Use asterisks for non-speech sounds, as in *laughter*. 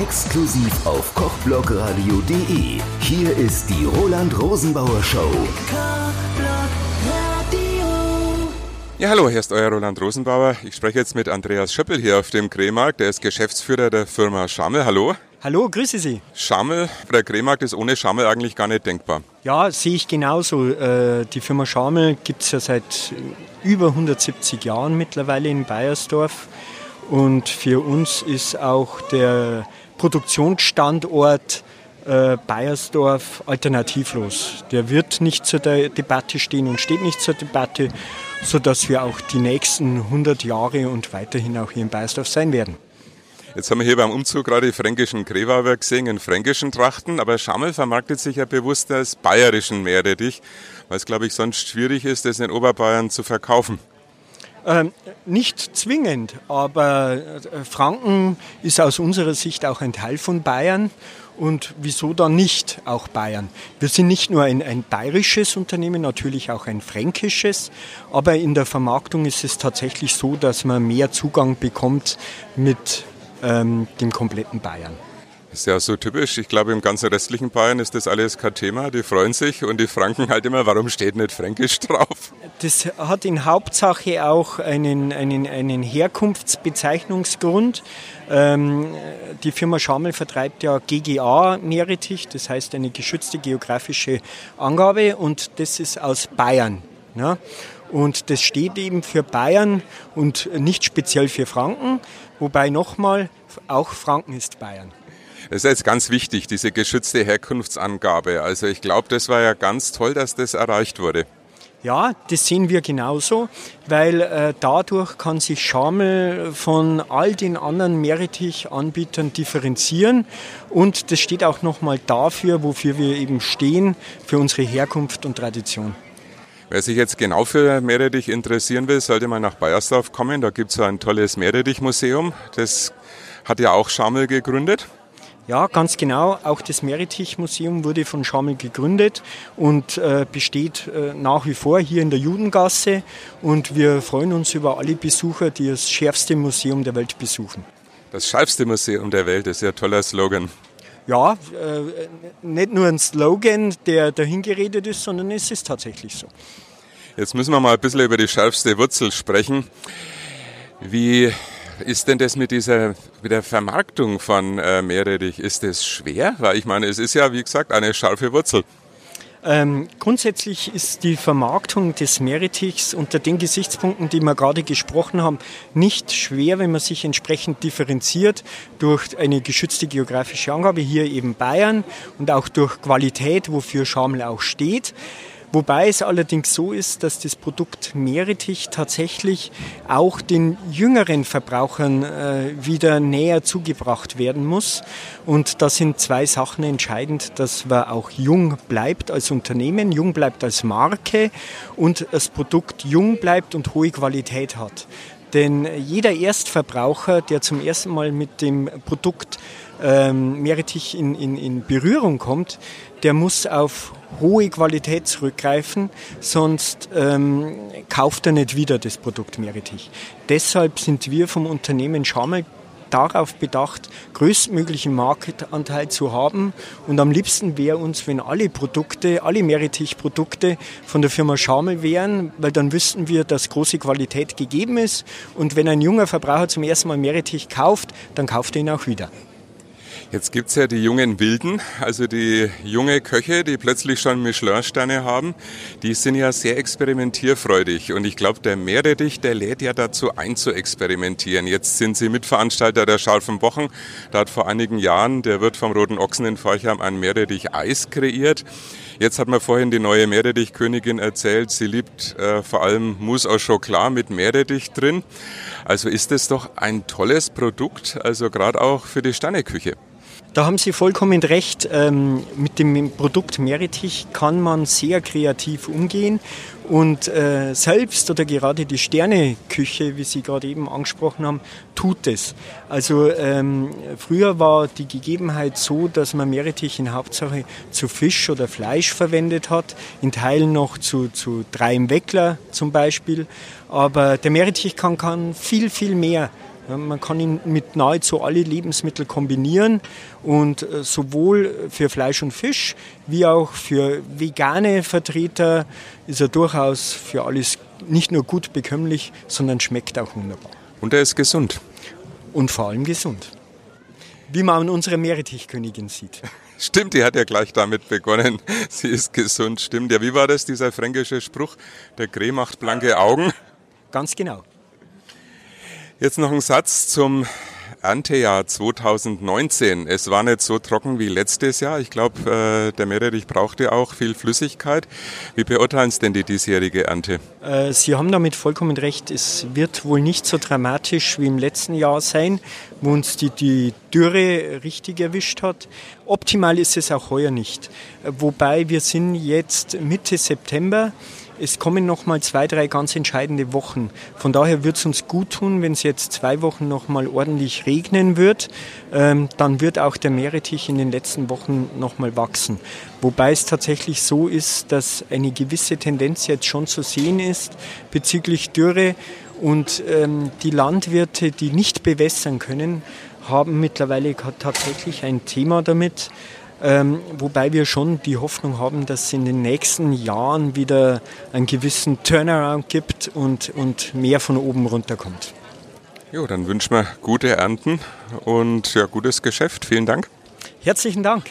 Exklusiv auf kochblogradio.de. Hier ist die Roland Rosenbauer Show. Ja, hallo, hier ist euer Roland Rosenbauer. Ich spreche jetzt mit Andreas Schöppel hier auf dem Krämarkt. Der ist Geschäftsführer der Firma Schammel. Hallo. Hallo, grüße Sie. Schammel, der Krämarkt ist ohne Schammel eigentlich gar nicht denkbar. Ja, sehe ich genauso. Äh, die Firma Schamel gibt es ja seit über 170 Jahren mittlerweile in Bayersdorf. Und für uns ist auch der Produktionsstandort äh, Bayersdorf alternativlos. Der wird nicht zur Debatte stehen und steht nicht zur Debatte, sodass wir auch die nächsten 100 Jahre und weiterhin auch hier in Bayersdorf sein werden. Jetzt haben wir hier beim Umzug gerade die fränkischen Grewauer gesehen in fränkischen Trachten, aber Schammel vermarktet sich ja bewusst als bayerischen Meerrettich, weil es, glaube ich, sonst schwierig ist, das in Oberbayern zu verkaufen. Ähm, nicht zwingend, aber äh, Franken ist aus unserer Sicht auch ein Teil von Bayern. Und wieso dann nicht auch Bayern? Wir sind nicht nur ein, ein bayerisches Unternehmen, natürlich auch ein fränkisches, aber in der Vermarktung ist es tatsächlich so, dass man mehr Zugang bekommt mit ähm, dem kompletten Bayern. Ist ja so typisch. Ich glaube, im ganzen restlichen Bayern ist das alles kein Thema. Die freuen sich und die Franken halt immer, warum steht nicht Fränkisch drauf? Das hat in Hauptsache auch einen, einen, einen Herkunftsbezeichnungsgrund. Ähm, die Firma Schamel vertreibt ja GGA Meerrettich, das heißt eine geschützte geografische Angabe und das ist aus Bayern. Ja? Und das steht eben für Bayern und nicht speziell für Franken, wobei nochmal, auch Franken ist Bayern. Das ist jetzt ganz wichtig, diese geschützte Herkunftsangabe. Also ich glaube, das war ja ganz toll, dass das erreicht wurde. Ja, das sehen wir genauso, weil äh, dadurch kann sich Schamel von all den anderen Meerrettich-Anbietern differenzieren und das steht auch nochmal dafür, wofür wir eben stehen, für unsere Herkunft und Tradition. Wer sich jetzt genau für Meerrettich interessieren will, sollte mal nach Bayersdorf kommen. Da gibt es so ein tolles Meerrettich-Museum. Das hat ja auch Schamel gegründet. Ja, ganz genau. Auch das Meritich-Museum wurde von Schamel gegründet und äh, besteht äh, nach wie vor hier in der Judengasse. Und wir freuen uns über alle Besucher, die das schärfste Museum der Welt besuchen. Das schärfste Museum der Welt ist ja ein toller Slogan. Ja, äh, nicht nur ein Slogan, der dahingeredet ist, sondern es ist tatsächlich so. Jetzt müssen wir mal ein bisschen über die schärfste Wurzel sprechen. Wie ist denn das mit dieser mit der Vermarktung von äh, Meerrettich? Ist das schwer? Weil ich meine, es ist ja, wie gesagt, eine scharfe Wurzel. Ähm, grundsätzlich ist die Vermarktung des Meerrettichs unter den Gesichtspunkten, die wir gerade gesprochen haben, nicht schwer, wenn man sich entsprechend differenziert durch eine geschützte geografische Angabe, hier eben Bayern und auch durch Qualität, wofür Schaml auch steht. Wobei es allerdings so ist, dass das Produkt Meerrettich tatsächlich auch den jüngeren Verbrauchern äh, wieder näher zugebracht werden muss. Und da sind zwei Sachen entscheidend, dass man auch jung bleibt als Unternehmen, jung bleibt als Marke und das Produkt jung bleibt und hohe Qualität hat. Denn jeder Erstverbraucher, der zum ersten Mal mit dem Produkt ähm, Meerrettich in, in, in Berührung kommt, der muss auf hohe Qualität zurückgreifen, sonst ähm, kauft er nicht wieder das Produkt Meerrettich. Deshalb sind wir vom Unternehmen Schamel darauf bedacht, größtmöglichen Marktanteil zu haben. Und am liebsten wäre uns, wenn alle Produkte, alle Meerrettich-Produkte von der Firma Schamel wären, weil dann wüssten wir, dass große Qualität gegeben ist. Und wenn ein junger Verbraucher zum ersten Mal Meerrettich kauft, dann kauft er ihn auch wieder. Jetzt gibt's ja die jungen Wilden, also die junge Köche, die plötzlich schon Michelin-Sterne haben. Die sind ja sehr experimentierfreudig. Und ich glaube, der Meerrettich, der lädt ja dazu ein zu experimentieren. Jetzt sind Sie Mitveranstalter der scharfen Wochen. Da hat vor einigen Jahren der Wirt vom Roten Ochsen in Forchheim ein Meerrettich-Eis kreiert. Jetzt hat mir vorhin die neue Meerrettich-Königin erzählt, sie liebt äh, vor allem Mousse au Chocolat mit Meerrettich drin. Also ist es doch ein tolles Produkt, also gerade auch für die Sterneküche. Da haben Sie vollkommen recht. Ähm, mit dem Produkt Meritich kann man sehr kreativ umgehen und äh, selbst oder gerade die Sterneküche, wie Sie gerade eben angesprochen haben, tut es. Also ähm, früher war die Gegebenheit so, dass man Meerrettich in Hauptsache zu Fisch oder Fleisch verwendet hat, in Teilen noch zu, zu drei im Weckler zum Beispiel. Aber der Meerrettich kann, kann viel, viel mehr Man kann ihn mit nahezu alle Lebensmittel kombinieren und äh, sowohl für Fleisch und Fisch wie auch für vegane Vertreter ist er durchaus für alles nicht nur gut bekömmlich, sondern schmeckt auch wunderbar. Und er ist gesund. Und vor allem gesund. Wie man an unserer Meerrettichkönigin sieht. *laughs* Stimmt, die hat ja gleich damit begonnen. *laughs* Sie ist gesund, stimmt. Ja, wie war das, dieser fränkische Spruch? Der Krähe macht blanke Augen. Ganz genau. Jetzt noch ein Satz zum Erntejahr 2019. Es war nicht so trocken wie letztes Jahr. Ich glaube, äh, der Meerrettich brauchte auch viel Flüssigkeit. Wie beurteilen Sie denn die diesjährige Ernte? Äh, Sie haben damit vollkommen recht. Es wird wohl nicht so dramatisch wie im letzten Jahr sein, wo uns die, die Dürre richtig erwischt hat. Optimal ist es auch heuer nicht. Äh, wobei wir sind jetzt Mitte September es kommen noch mal zwei, drei ganz entscheidende Wochen. Von daher wird es uns gut tun, wenn es jetzt zwei Wochen noch mal ordentlich regnen wird. Ähm, dann wird auch der Meerrettich in den letzten Wochen noch mal wachsen. Wobei es tatsächlich so ist, dass eine gewisse Tendenz jetzt schon zu sehen ist bezüglich Dürre und ähm, die Landwirte, die nicht bewässern können, haben mittlerweile tatsächlich ein Thema damit. Ähm, wobei wir schon die Hoffnung haben, dass es in den nächsten Jahren wieder einen gewissen Turnaround gibt und, und mehr von oben runterkommt. Jo, dann wünschen wir gute Ernten und ja, gutes Geschäft. Vielen Dank. Herzlichen Dank.